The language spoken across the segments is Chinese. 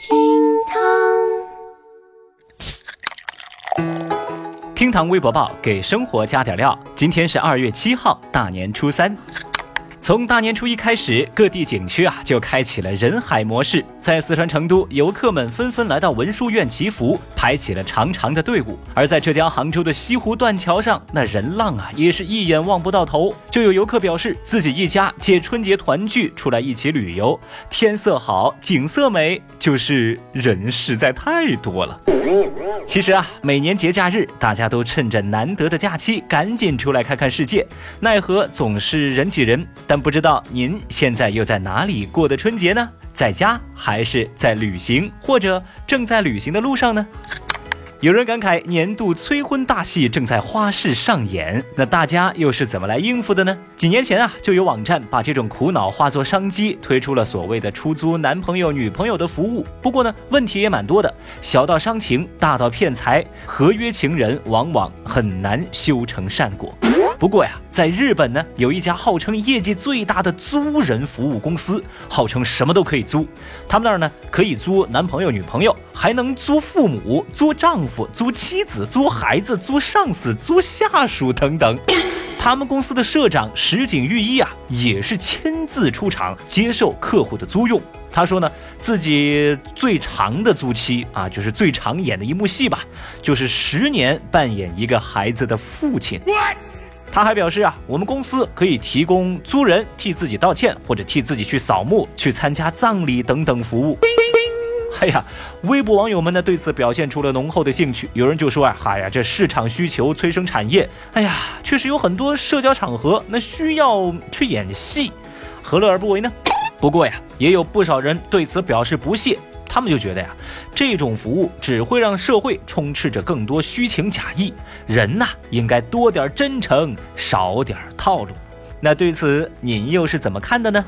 厅堂，厅堂微博报给生活加点料。今天是二月七号，大年初三。从大年初一开始，各地景区啊就开启了人海模式。在四川成都，游客们纷纷来到文殊院祈福，排起了长长的队伍。而在浙江杭州的西湖断桥上，那人浪啊也是一眼望不到头。就有游客表示，自己一家借春节团聚出来一起旅游，天色好，景色美，就是人实在太多了。其实啊，每年节假日，大家都趁着难得的假期，赶紧出来看看世界。奈何总是人挤人。但不知道您现在又在哪里过的春节呢？在家还是在旅行，或者正在旅行的路上呢？有人感慨年度催婚大戏正在花式上演，那大家又是怎么来应付的呢？几年前啊，就有网站把这种苦恼化作商机，推出了所谓的出租男朋友、女朋友的服务。不过呢，问题也蛮多的，小到伤情，大到骗财，合约情人往往很难修成善果。不过呀，在日本呢，有一家号称业绩最大的租人服务公司，号称什么都可以租。他们那儿呢，可以租男朋友、女朋友，还能租父母、租丈夫、租妻子、租孩子、租上司、租下属等等。他们公司的社长石井裕一啊，也是亲自出场接受客户的租用。他说呢，自己最长的租期啊，就是最常演的一幕戏吧，就是十年扮演一个孩子的父亲。他还表示啊，我们公司可以提供租人替自己道歉，或者替自己去扫墓、去参加葬礼等等服务。哎呀，微博网友们呢对此表现出了浓厚的兴趣。有人就说啊，嗨呀，这市场需求催生产业。哎呀，确实有很多社交场合那需要去演戏，何乐而不为呢？不过呀，也有不少人对此表示不屑。他们就觉得呀，这种服务只会让社会充斥着更多虚情假意，人呐应该多点真诚，少点套路。那对此您又是怎么看的呢？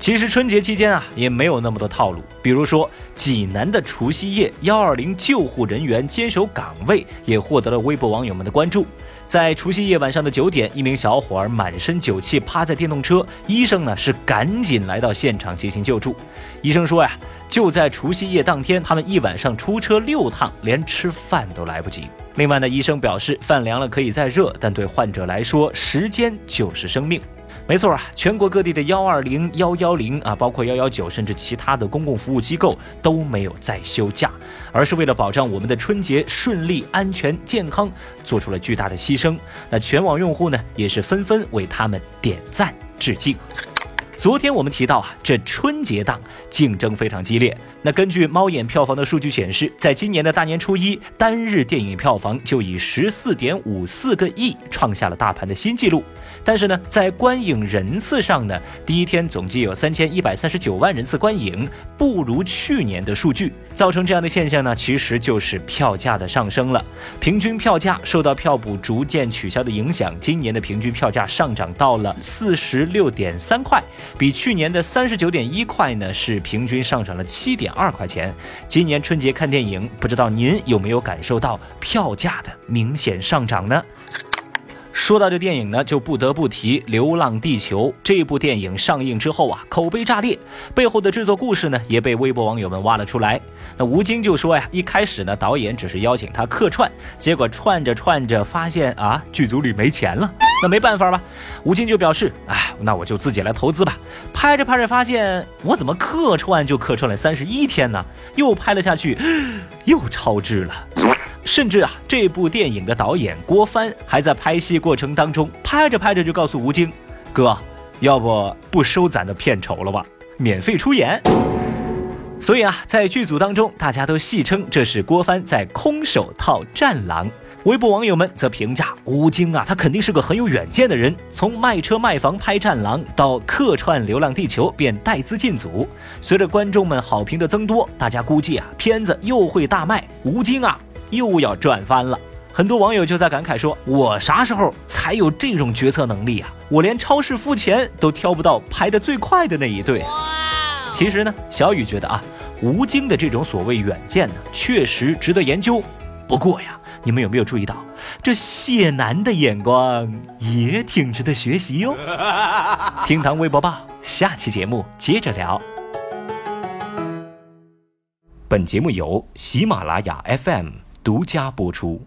其实春节期间啊，也没有那么多套路。比如说，济南的除夕夜，幺二零救护人员坚守岗位，也获得了微博网友们的关注。在除夕夜晚上的九点，一名小伙儿满身酒气，趴在电动车，医生呢是赶紧来到现场进行救助。医生说呀，就在除夕夜当天，他们一晚上出车六趟，连吃饭都来不及。另外呢，医生表示，饭凉了可以再热，但对患者来说，时间就是生命。没错啊，全国各地的幺二零、幺幺零啊，包括幺幺九，甚至其他的公共服务机构都没有再休假，而是为了保障我们的春节顺利、安全、健康，做出了巨大的牺牲。那全网用户呢，也是纷纷为他们点赞致敬。昨天我们提到啊，这春节档竞争非常激烈。那根据猫眼票房的数据显示，在今年的大年初一单日电影票房就以十四点五四个亿创下了大盘的新纪录。但是呢，在观影人次上呢，第一天总计有三千一百三十九万人次观影，不如去年的数据。造成这样的现象呢，其实就是票价的上升了。平均票价受到票补逐渐取消的影响，今年的平均票价上涨到了四十六点三块。比去年的三十九点一块呢，是平均上涨了七点二块钱。今年春节看电影，不知道您有没有感受到票价的明显上涨呢？说到这电影呢，就不得不提《流浪地球》这部电影上映之后啊，口碑炸裂，背后的制作故事呢，也被微博网友们挖了出来。那吴京就说呀，一开始呢，导演只是邀请他客串，结果串着串着发现啊，剧组里没钱了。那没办法吧，吴京就表示，哎，那我就自己来投资吧。拍着拍着发现，我怎么客串就客串了三十一天呢？又拍了下去，又超支了。甚至啊，这部电影的导演郭帆还在拍戏过程当中，拍着拍着就告诉吴京，哥，要不不收咱的片酬了吧？免费出演。所以啊，在剧组当中，大家都戏称这是郭帆在空手套战狼。微博网友们则评价吴京啊，他肯定是个很有远见的人。从卖车卖房拍《战狼》到客串《流浪地球》，便带资进组。随着观众们好评的增多，大家估计啊，片子又会大卖，吴京啊又要赚翻了。很多网友就在感慨说：“我啥时候才有这种决策能力啊？我连超市付钱都挑不到排的最快的那一队。”其实呢，小雨觉得啊，吴京的这种所谓远见呢，确实值得研究。不过呀。你们有没有注意到，这谢楠的眼光也挺值得学习哟？听堂微博报，下期节目接着聊。本节目由喜马拉雅 FM 独家播出。